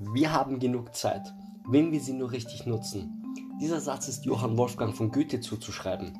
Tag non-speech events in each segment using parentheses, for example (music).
Wir haben genug Zeit, wenn wir sie nur richtig nutzen. Dieser Satz ist Johann Wolfgang von Goethe zuzuschreiben.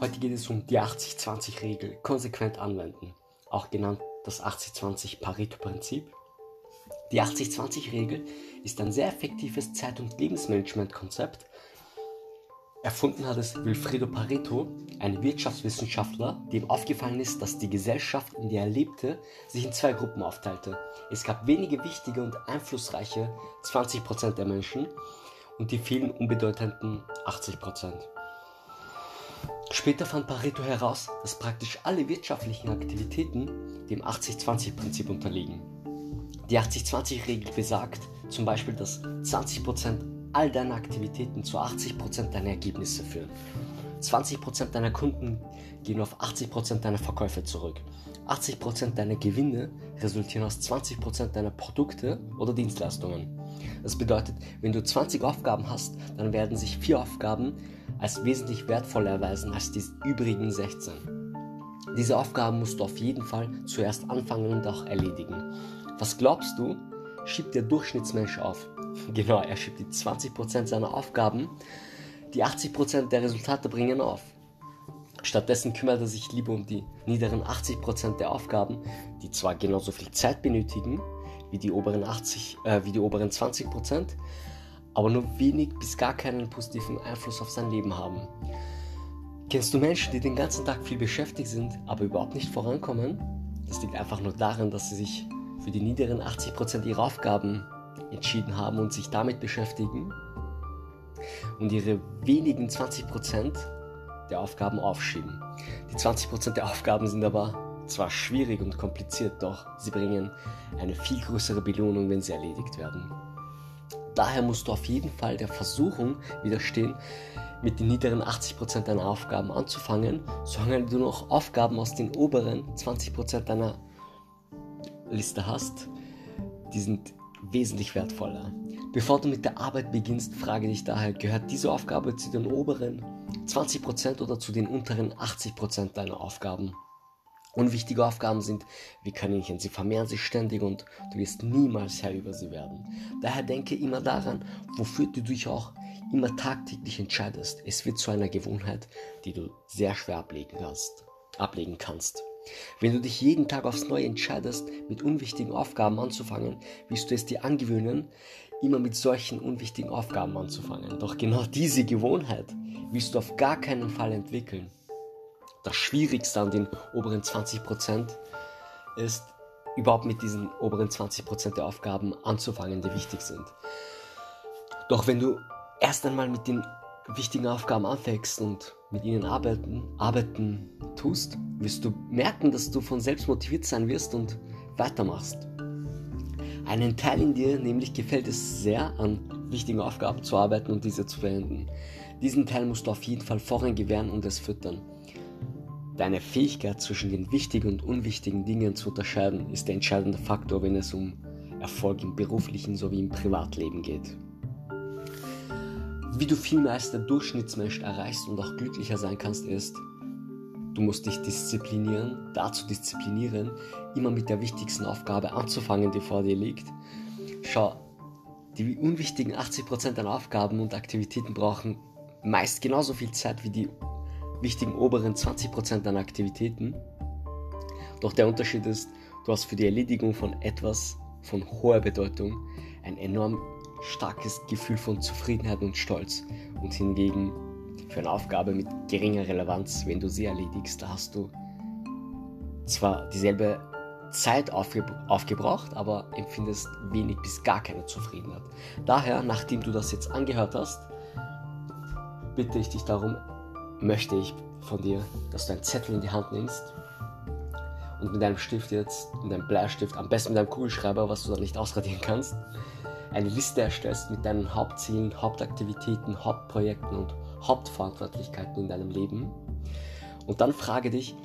Heute geht es um die 80-20-Regel, konsequent anwenden, auch genannt das 80-20 Pareto-Prinzip. Die 80-20-Regel ist ein sehr effektives Zeit- und Lebensmanagement-Konzept, Erfunden hat es Wilfredo Pareto, ein Wirtschaftswissenschaftler, dem aufgefallen ist, dass die Gesellschaft, in der er lebte, sich in zwei Gruppen aufteilte. Es gab wenige wichtige und einflussreiche 20% der Menschen und die vielen unbedeutenden 80%. Später fand Pareto heraus, dass praktisch alle wirtschaftlichen Aktivitäten dem 80-20-Prinzip unterliegen. Die 80-20-Regel besagt zum Beispiel, dass 20% all deine Aktivitäten zu 80% deiner Ergebnisse führen. 20% deiner Kunden gehen auf 80% deiner Verkäufe zurück. 80% deiner Gewinne resultieren aus 20% deiner Produkte oder Dienstleistungen. Das bedeutet, wenn du 20 Aufgaben hast, dann werden sich vier Aufgaben als wesentlich wertvoller erweisen als die übrigen 16. Diese Aufgaben musst du auf jeden Fall zuerst anfangen und auch erledigen. Was glaubst du, schiebt der Durchschnittsmensch auf? Genau, er schiebt die 20% seiner Aufgaben, die 80% der Resultate bringen auf. Stattdessen kümmert er sich lieber um die niederen 80% der Aufgaben, die zwar genauso viel Zeit benötigen wie die oberen, 80, äh, wie die oberen 20%, aber nur wenig bis gar keinen positiven Einfluss auf sein Leben haben. Kennst du Menschen, die den ganzen Tag viel beschäftigt sind, aber überhaupt nicht vorankommen? Das liegt einfach nur daran, dass sie sich für die niederen 80% ihrer Aufgaben entschieden haben und sich damit beschäftigen und ihre wenigen 20% der Aufgaben aufschieben. Die 20% der Aufgaben sind aber zwar schwierig und kompliziert, doch sie bringen eine viel größere Belohnung, wenn sie erledigt werden. Daher musst du auf jeden Fall der Versuchung widerstehen, mit den niederen 80% deiner Aufgaben anzufangen, solange du noch Aufgaben aus den oberen 20% deiner Liste hast. Die sind wesentlich wertvoller. Bevor du mit der Arbeit beginnst, frage dich daher, gehört diese Aufgabe zu den oberen 20% oder zu den unteren 80% deiner Aufgaben? Unwichtige Aufgaben sind wie Kaninchen, sie vermehren sich ständig und du wirst niemals Herr über sie werden. Daher denke immer daran, wofür du dich auch immer tagtäglich entscheidest. Es wird zu einer Gewohnheit, die du sehr schwer ablegen kannst. Ablegen kannst. Wenn du dich jeden Tag aufs Neue entscheidest, mit unwichtigen Aufgaben anzufangen, wirst du es dir angewöhnen, immer mit solchen unwichtigen Aufgaben anzufangen. Doch genau diese Gewohnheit wirst du auf gar keinen Fall entwickeln. Das Schwierigste an den oberen 20% ist, überhaupt mit diesen oberen 20% der Aufgaben anzufangen, die wichtig sind. Doch wenn du erst einmal mit den wichtigen Aufgaben anfängst und mit ihnen arbeiten, arbeiten tust, wirst du merken, dass du von selbst motiviert sein wirst und weitermachst. Einen Teil in dir nämlich gefällt es sehr, an wichtigen Aufgaben zu arbeiten und diese zu verwenden. Diesen Teil musst du auf jeden Fall vorhin gewähren und es füttern. Deine Fähigkeit zwischen den wichtigen und unwichtigen Dingen zu unterscheiden ist der entscheidende Faktor, wenn es um Erfolg im beruflichen sowie im Privatleben geht. Wie du viel mehr als der Durchschnittsmensch erreichst und auch glücklicher sein kannst, ist, du musst dich disziplinieren, dazu disziplinieren, immer mit der wichtigsten Aufgabe anzufangen, die vor dir liegt. Schau, die unwichtigen 80% deiner Aufgaben und Aktivitäten brauchen meist genauso viel Zeit wie die wichtigen oberen 20% deiner Aktivitäten. Doch der Unterschied ist, du hast für die Erledigung von etwas von hoher Bedeutung ein enorm starkes Gefühl von Zufriedenheit und Stolz. Und hingegen für eine Aufgabe mit geringer Relevanz, wenn du sie erledigst, da hast du zwar dieselbe Zeit aufge aufgebraucht, aber empfindest wenig bis gar keine Zufriedenheit. Daher, nachdem du das jetzt angehört hast, bitte ich dich darum, möchte ich von dir, dass du einen Zettel in die Hand nimmst und mit deinem Stift jetzt, mit deinem Bleistift, am besten mit deinem Kugelschreiber, was du dann nicht ausradieren kannst, eine Liste erstellst mit deinen Hauptzielen, Hauptaktivitäten, Hauptprojekten und Hauptverantwortlichkeiten in deinem Leben. Und dann frage dich,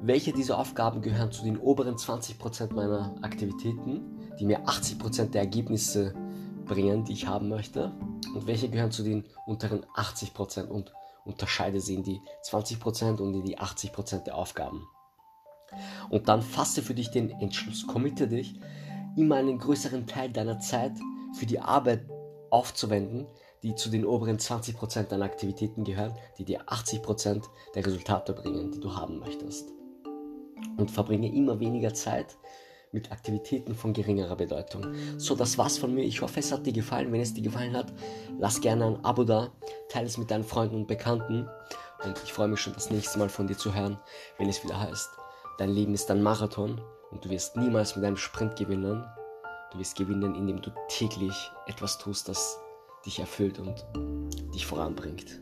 welche dieser Aufgaben gehören zu den oberen 20% meiner Aktivitäten, die mir 80% der Ergebnisse bringen, die ich haben möchte, und welche gehören zu den unteren 80% und unterscheide sie in die 20% und in die 80% der Aufgaben. Und dann fasse für dich den Entschluss, committe dich, immer einen größeren Teil deiner Zeit für die Arbeit aufzuwenden, die zu den oberen 20% deiner Aktivitäten gehören, die dir 80% der Resultate bringen, die du haben möchtest. Und verbringe immer weniger Zeit mit Aktivitäten von geringerer Bedeutung. So, das war's von mir. Ich hoffe, es hat dir gefallen. Wenn es dir gefallen hat, lass gerne ein Abo da, teile es mit deinen Freunden und Bekannten. Und ich freue mich schon, das nächste Mal von dir zu hören, wenn es wieder heißt, dein Leben ist ein Marathon und du wirst niemals mit einem Sprint gewinnen. Du wirst gewinnen, indem du täglich etwas tust, das dich erfüllt und dich voranbringt.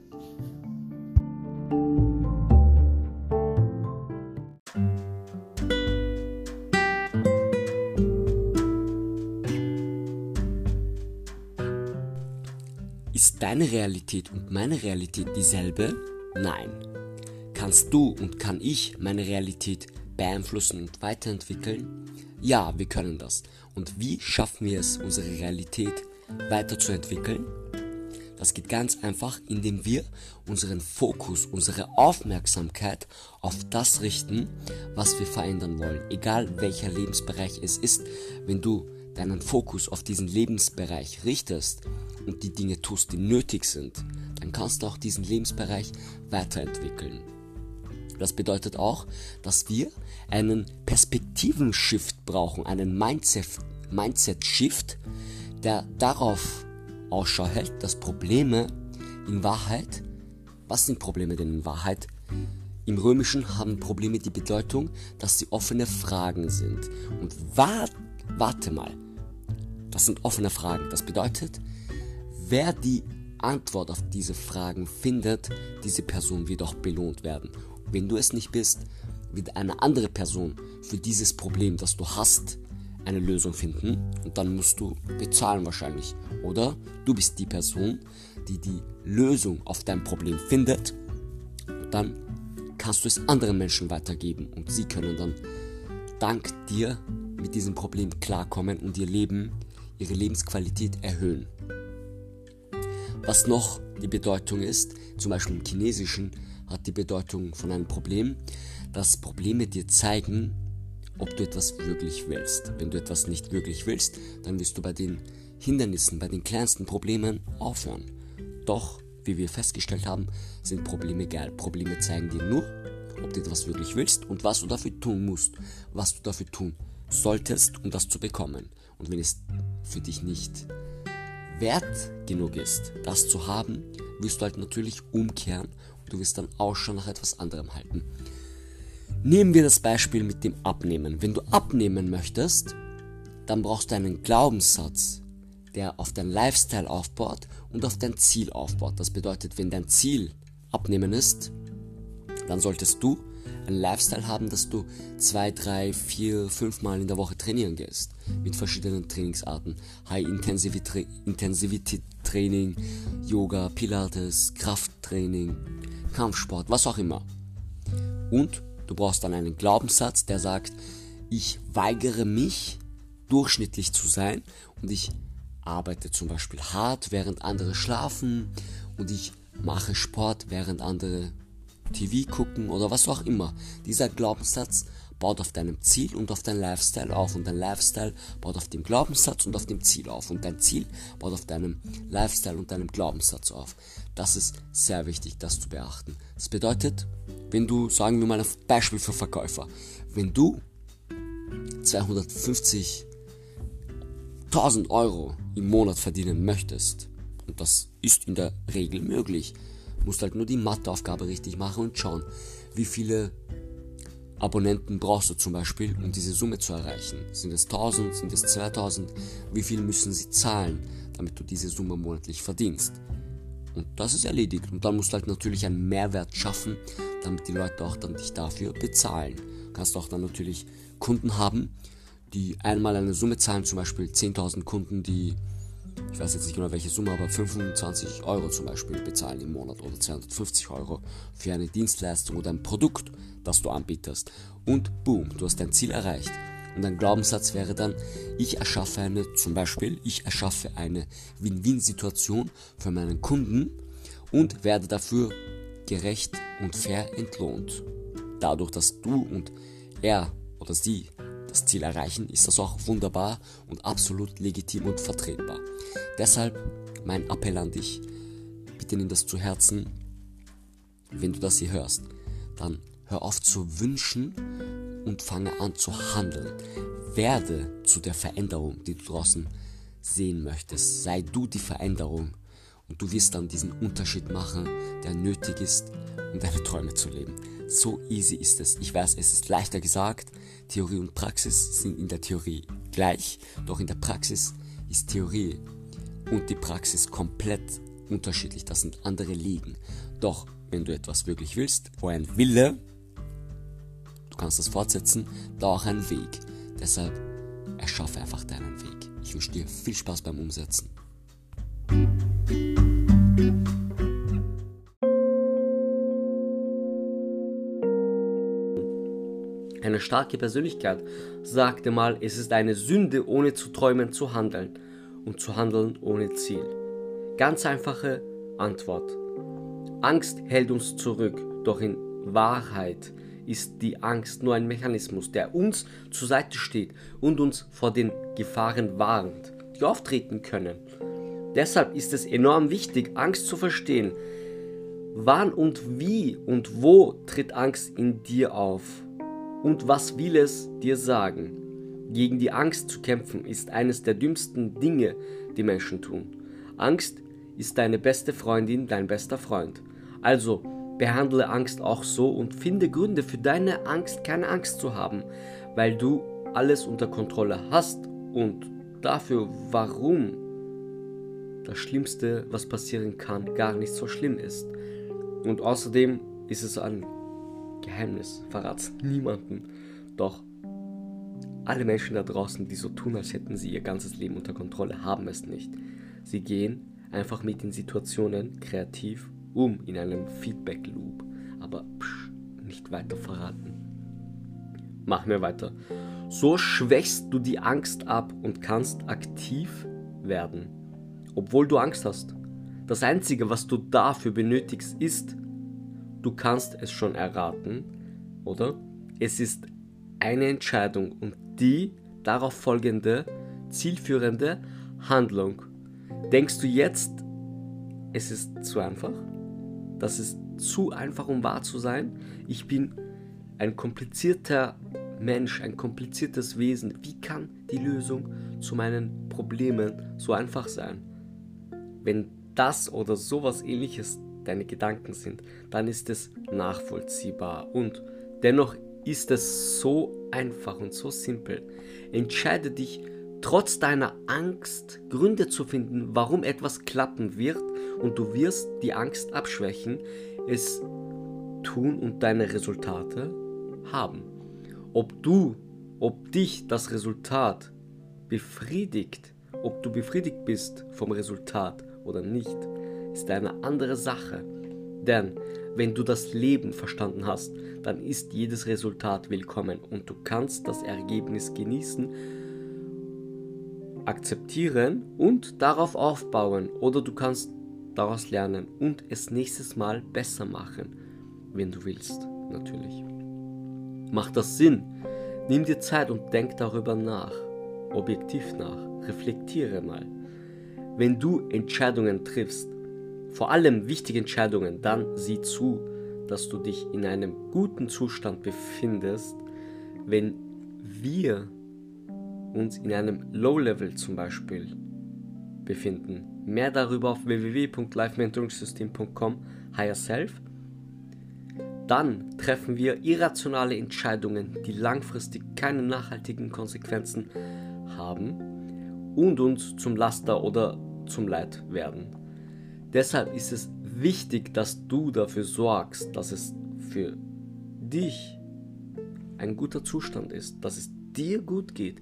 Ist deine Realität und meine Realität dieselbe? Nein. Kannst du und kann ich meine Realität beeinflussen und weiterentwickeln? Ja, wir können das. Und wie schaffen wir es, unsere Realität weiterzuentwickeln? Das geht ganz einfach, indem wir unseren Fokus, unsere Aufmerksamkeit auf das richten, was wir verändern wollen. Egal welcher Lebensbereich es ist, wenn du deinen Fokus auf diesen Lebensbereich richtest und die Dinge tust, die nötig sind, dann kannst du auch diesen Lebensbereich weiterentwickeln. Das bedeutet auch, dass wir einen Perspektiven-Shift brauchen, einen Mindset-Shift, der darauf Ausschau hält, dass Probleme in Wahrheit, was sind Probleme denn in Wahrheit? Im Römischen haben Probleme die Bedeutung, dass sie offene Fragen sind. Und wart, warte mal, das sind offene Fragen. Das bedeutet, wer die Antwort auf diese Fragen findet, diese Person wird auch belohnt werden. Wenn du es nicht bist, wird eine andere Person für dieses Problem, das du hast, eine Lösung finden und dann musst du bezahlen wahrscheinlich. Oder du bist die Person, die die Lösung auf dein Problem findet dann kannst du es anderen Menschen weitergeben und sie können dann dank dir mit diesem Problem klarkommen und ihr Leben, ihre Lebensqualität erhöhen. Was noch die Bedeutung ist, zum Beispiel im Chinesischen hat die Bedeutung von einem Problem, dass Probleme dir zeigen, ob du etwas wirklich willst. Wenn du etwas nicht wirklich willst, dann wirst du bei den Hindernissen, bei den kleinsten Problemen aufhören. Doch, wie wir festgestellt haben, sind Probleme geil. Probleme zeigen dir nur, ob du etwas wirklich willst und was du dafür tun musst, was du dafür tun solltest, um das zu bekommen. Und wenn es für dich nicht wert genug ist, das zu haben, wirst du halt natürlich umkehren du wirst dann Ausschau nach etwas anderem halten. Nehmen wir das Beispiel mit dem Abnehmen. Wenn du abnehmen möchtest, dann brauchst du einen Glaubenssatz, der auf dein Lifestyle aufbaut und auf dein Ziel aufbaut. Das bedeutet, wenn dein Ziel Abnehmen ist, dann solltest du einen Lifestyle haben, dass du zwei, drei, vier, fünf Mal in der Woche trainieren gehst. Mit verschiedenen Trainingsarten. High Intensity, Intensity Training, Yoga, Pilates, Krafttraining, Kampfsport, was auch immer. Und Du brauchst dann einen Glaubenssatz, der sagt, ich weigere mich, durchschnittlich zu sein und ich arbeite zum Beispiel hart, während andere schlafen und ich mache Sport, während andere TV gucken oder was auch immer. Dieser Glaubenssatz baut auf deinem Ziel und auf deinem Lifestyle auf und dein Lifestyle baut auf dem Glaubenssatz und auf dem Ziel auf und dein Ziel baut auf deinem Lifestyle und deinem Glaubenssatz auf. Das ist sehr wichtig, das zu beachten. Das bedeutet, wenn du, sagen wir mal ein Beispiel für Verkäufer, wenn du 250.000 Euro im Monat verdienen möchtest, und das ist in der Regel möglich, musst halt nur die Matheaufgabe richtig machen und schauen, wie viele Abonnenten brauchst du zum Beispiel, um diese Summe zu erreichen. Sind es 1000, sind es 2000? Wie viel müssen sie zahlen, damit du diese Summe monatlich verdienst? Und das ist erledigt. Und dann musst du halt natürlich einen Mehrwert schaffen, damit die Leute auch dann dich dafür bezahlen. Du kannst auch dann natürlich Kunden haben, die einmal eine Summe zahlen, zum Beispiel 10.000 Kunden, die, ich weiß jetzt nicht genau welche Summe, aber 25 Euro zum Beispiel bezahlen im Monat oder 250 Euro für eine Dienstleistung oder ein Produkt, das du anbietest. Und boom, du hast dein Ziel erreicht. Und ein Glaubenssatz wäre dann, ich erschaffe eine, zum Beispiel, ich erschaffe eine Win-Win-Situation für meinen Kunden und werde dafür gerecht und fair entlohnt. Dadurch, dass du und er oder sie das Ziel erreichen, ist das auch wunderbar und absolut legitim und vertretbar. Deshalb mein Appell an dich, bitte nimm das zu Herzen, wenn du das hier hörst, dann hör auf zu wünschen und fange an zu handeln. Werde zu der Veränderung, die du draußen sehen möchtest. Sei du die Veränderung und du wirst dann diesen Unterschied machen, der nötig ist, um deine Träume zu leben. So easy ist es. Ich weiß, es ist leichter gesagt. Theorie und Praxis sind in der Theorie gleich, doch in der Praxis ist Theorie und die Praxis komplett unterschiedlich. Das sind andere Ligen. Doch wenn du etwas wirklich willst, wo ein Wille, du kannst das fortsetzen, da auch ein Weg. Deshalb erschaffe einfach deinen Weg. Ich wünsche dir viel Spaß beim Umsetzen. Eine starke Persönlichkeit sagte mal, es ist eine Sünde, ohne zu träumen zu handeln und zu handeln ohne Ziel. Ganz einfache Antwort. Angst hält uns zurück, doch in Wahrheit ist die Angst nur ein Mechanismus, der uns zur Seite steht und uns vor den Gefahren warnt, die auftreten können. Deshalb ist es enorm wichtig, Angst zu verstehen. Wann und wie und wo tritt Angst in dir auf? Und was will es dir sagen? Gegen die Angst zu kämpfen ist eines der dümmsten Dinge, die Menschen tun. Angst ist deine beste Freundin, dein bester Freund. Also behandle Angst auch so und finde Gründe für deine Angst, keine Angst zu haben, weil du alles unter Kontrolle hast und dafür, warum das Schlimmste, was passieren kann, gar nicht so schlimm ist. Und außerdem ist es ein Geheimnis, verrat's niemanden. Doch alle Menschen da draußen, die so tun, als hätten sie ihr ganzes Leben unter Kontrolle, haben es nicht. Sie gehen einfach mit den Situationen kreativ um in einem Feedback Loop, aber psch, nicht weiter verraten. Mach mir weiter. So schwächst du die Angst ab und kannst aktiv werden, obwohl du Angst hast. Das Einzige, was du dafür benötigst, ist, du kannst es schon erraten, oder? Es ist eine Entscheidung und die darauf folgende, zielführende Handlung. Denkst du jetzt, es ist zu einfach? Das ist zu einfach, um wahr zu sein? Ich bin ein komplizierter Mensch, ein kompliziertes Wesen. Wie kann die Lösung zu meinen Problemen so einfach sein? Wenn das oder sowas ähnliches deine Gedanken sind, dann ist es nachvollziehbar und dennoch ist es so einfach und so simpel. Entscheide dich trotz deiner Angst Gründe zu finden, warum etwas klappen wird und du wirst die Angst abschwächen, es tun und deine Resultate haben. Ob du, ob dich das Resultat befriedigt, ob du befriedigt bist vom Resultat oder nicht, ist eine andere Sache. Denn wenn du das Leben verstanden hast, dann ist jedes Resultat willkommen und du kannst das Ergebnis genießen, akzeptieren und darauf aufbauen oder du kannst daraus lernen und es nächstes Mal besser machen, wenn du willst, natürlich. Macht das Sinn? Nimm dir Zeit und denk darüber nach, objektiv nach, reflektiere mal. Wenn du Entscheidungen triffst, vor allem wichtige Entscheidungen, dann sieh zu, dass du dich in einem guten Zustand befindest, wenn wir uns in einem Low-Level zum Beispiel befinden. Mehr darüber auf www.lifementoringsystem.com Higher Self. Dann treffen wir irrationale Entscheidungen, die langfristig keine nachhaltigen Konsequenzen haben und uns zum Laster oder zum Leid werden. Deshalb ist es wichtig, dass du dafür sorgst, dass es für dich ein guter Zustand ist, dass es dir gut geht,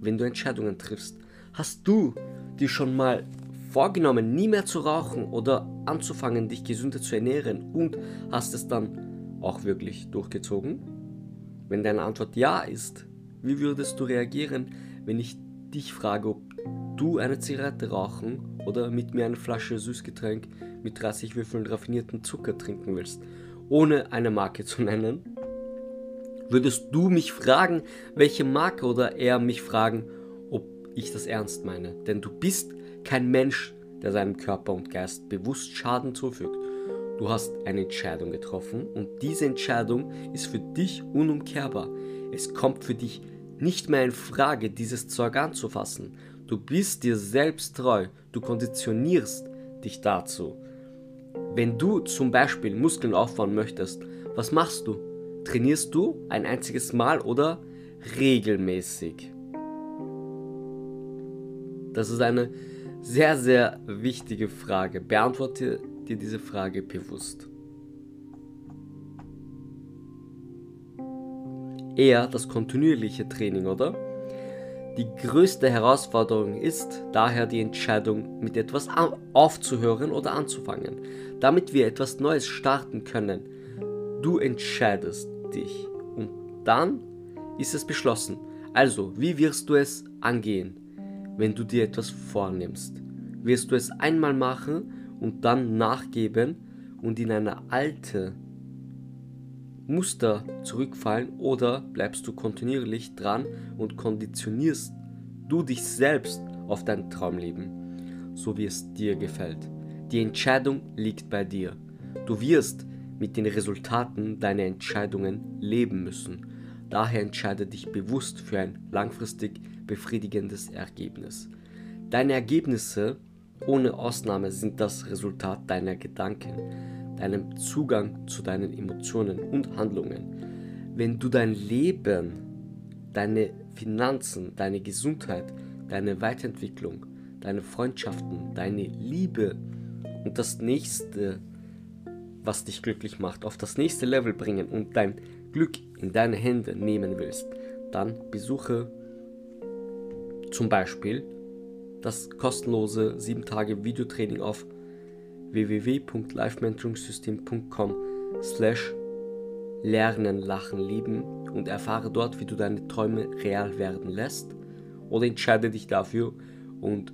wenn du Entscheidungen triffst. Hast du dir schon mal vorgenommen, nie mehr zu rauchen oder anzufangen, dich gesünder zu ernähren und hast es dann auch wirklich durchgezogen? Wenn deine Antwort ja ist, wie würdest du reagieren, wenn ich dich frage, ob du eine Zigarette rauchen oder mit mir eine Flasche Süßgetränk mit 30 Würfeln raffinierten Zucker trinken willst, ohne eine Marke zu (laughs) nennen? Würdest du mich fragen, welche Marke oder er mich fragen, ob ich das ernst meine? Denn du bist kein Mensch, der seinem Körper und Geist bewusst Schaden zufügt. Du hast eine Entscheidung getroffen und diese Entscheidung ist für dich unumkehrbar. Es kommt für dich nicht mehr in Frage, dieses Zeug anzufassen. Du bist dir selbst treu, du konditionierst dich dazu. Wenn du zum Beispiel Muskeln aufbauen möchtest, was machst du? Trainierst du ein einziges Mal oder regelmäßig? Das ist eine sehr, sehr wichtige Frage. Beantworte dir diese Frage bewusst. Eher das kontinuierliche Training, oder? Die größte Herausforderung ist daher die Entscheidung, mit etwas aufzuhören oder anzufangen, damit wir etwas Neues starten können. Du entscheidest dich und dann ist es beschlossen. Also, wie wirst du es angehen, wenn du dir etwas vornimmst? Wirst du es einmal machen und dann nachgeben und in eine alte Muster zurückfallen oder bleibst du kontinuierlich dran und konditionierst du dich selbst auf dein Traumleben, so wie es dir gefällt. Die Entscheidung liegt bei dir. Du wirst mit den Resultaten deiner Entscheidungen leben müssen. Daher entscheide dich bewusst für ein langfristig befriedigendes Ergebnis. Deine Ergebnisse ohne Ausnahme sind das Resultat deiner Gedanken, deinem Zugang zu deinen Emotionen und Handlungen. Wenn du dein Leben, deine Finanzen, deine Gesundheit, deine Weiterentwicklung, deine Freundschaften, deine Liebe und das nächste, was dich glücklich macht, auf das nächste Level bringen und dein Glück in deine Hände nehmen willst, dann besuche zum Beispiel das kostenlose 7 Tage Videotraining auf www.lifementoringsystem.com slash lernen, lachen, lieben und erfahre dort, wie du deine Träume real werden lässt oder entscheide dich dafür und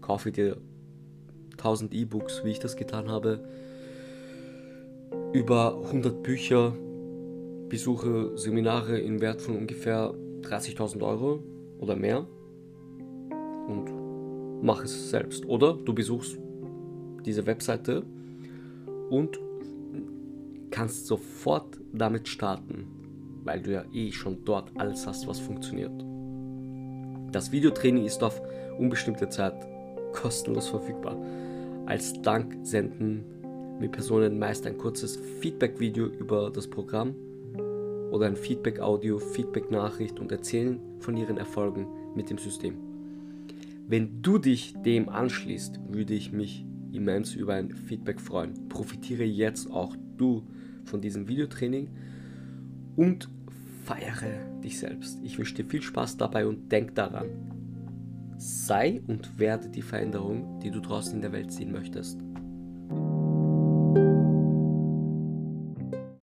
kaufe dir 1000 E-Books, wie ich das getan habe, über 100 Bücher, besuche Seminare in Wert von ungefähr 30.000 Euro oder mehr und mach es selbst. Oder du besuchst diese Webseite und kannst sofort damit starten, weil du ja eh schon dort alles hast, was funktioniert. Das Videotraining ist auf unbestimmte Zeit kostenlos verfügbar. Als Dank senden mir Personen meist ein kurzes Feedback-Video über das Programm oder ein Feedback-Audio, Feedback-Nachricht und erzählen von ihren Erfolgen mit dem System. Wenn du dich dem anschließt, würde ich mich immens über ein Feedback freuen. Profitiere jetzt auch du von diesem Videotraining und feiere dich selbst. Ich wünsche dir viel Spaß dabei und denk daran. Sei und werde die Veränderung, die du draußen in der Welt sehen möchtest.